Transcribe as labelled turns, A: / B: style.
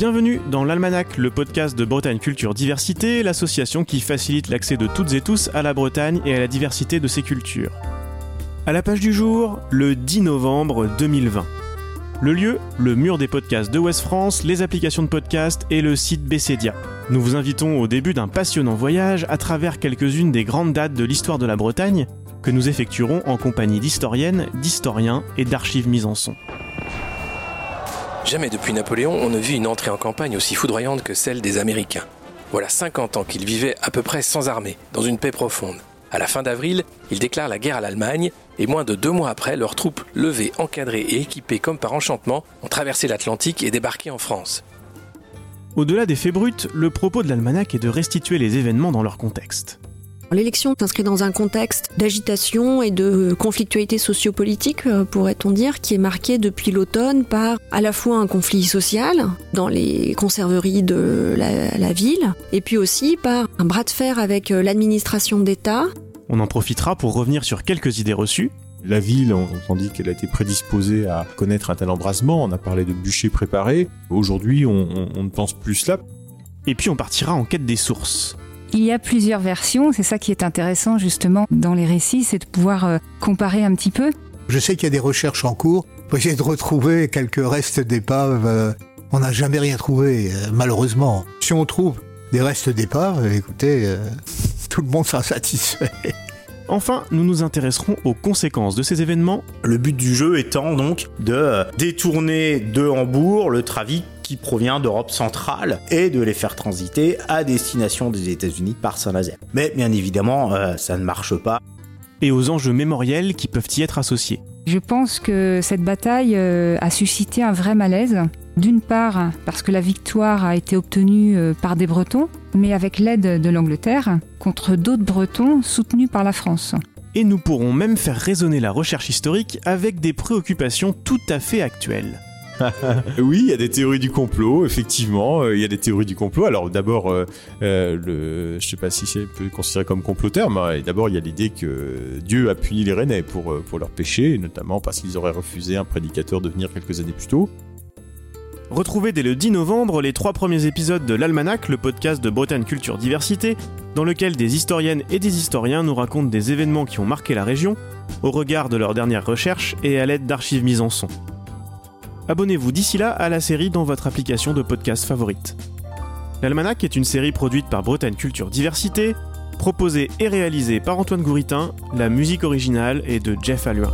A: Bienvenue dans l'Almanach, le podcast de Bretagne Culture Diversité, l'association qui facilite l'accès de toutes et tous à la Bretagne et à la diversité de ses cultures. À la page du jour, le 10 novembre 2020. Le lieu, le mur des podcasts de West France, les applications de podcast et le site Bessedia. Nous vous invitons au début d'un passionnant voyage à travers quelques-unes des grandes dates de l'histoire de la Bretagne que nous effectuerons en compagnie d'historiennes, d'historiens et d'archives mises en son.
B: Jamais depuis Napoléon, on ne vit une entrée en campagne aussi foudroyante que celle des Américains. Voilà 50 ans qu'ils vivaient à peu près sans armée, dans une paix profonde. À la fin d'avril, ils déclarent la guerre à l'Allemagne et moins de deux mois après, leurs troupes, levées, encadrées et équipées comme par enchantement, ont traversé l'Atlantique et débarqué en France.
A: Au-delà des faits bruts, le propos de l'almanach est de restituer les événements dans leur contexte.
C: L'élection s'inscrit dans un contexte d'agitation et de conflictualité sociopolitique, euh, pourrait-on dire, qui est marqué depuis l'automne par à la fois un conflit social dans les conserveries de la, la ville, et puis aussi par un bras de fer avec euh, l'administration d'État.
A: On en profitera pour revenir sur quelques idées reçues,
D: La ville, on, dit qu'elle a été prédisposée à connaître un tel embrasement. On a parlé de bûcher préparé. Aujourd'hui, on, on- on ne pense plus cela.
A: et puis on partira en quête des sources.
E: Il y a plusieurs versions, c'est ça qui est intéressant justement dans les récits, c'est de pouvoir euh, comparer un petit peu.
F: Je sais qu'il y a des recherches en cours pour essayer de retrouver quelques restes d'épaves. euh, On n'a jamais rien trouvé, euh, malheureusement. Si on trouve des restes d'épaves, écoutez, tout le monde sera satisfait.
A: Enfin, nous nous intéresserons aux conséquences de ces événements
G: Le but du jeu étant donc de détourner de Hambourg le trafic qui provient d'Europe centrale et de les faire transiter à destination des États-Unis par Saint-Nazaire. Mais bien évidemment, euh, ça ne marche pas.
A: et aux enjeux mémoriels qui peuvent y être associés.
E: Je pense que cette bataille euh, a suscité un vrai malaise. D'une part parce que la victoire a été obtenue euh, par des Bretons, mais avec l'aide de l'Angleterre, contre d'autres Bretons soutenus par la France.
A: Et nous pourrons même faire résonner la recherche historique avec des préoccupations tout à fait actuelles.
D: Oui, il y a des théories du complot, effectivement. euh, Il y a des théories du complot. Alors d'abord, euh, euh, le, sais pas si c'est peut considéré comme comploteur, mais d'abord il y a l'idée que Dieu a puni les Rennais pour euh, pour leurs péchés, notamment parce qu'ils auraient refusé un prédicateur de venir quelques années plus tôt.
A: Retrouvez dès le 10 novembre les trois premiers épisodes de l'Almanach, le podcast de Bretagne Culture Diversité, dans lequel des historiennes et des historiens nous racontent des événements qui ont marqué la région, au regard de leurs dernières recherches et à l'aide d'archives mises en son. Abonnez-vous d'ici là à la série dans votre application de podcast favorite. L'Almanach est une série produite par Bretagne Culture Diversité, proposée et réalisée par Antoine Gouritin, la musique originale est de Jeff Alluin.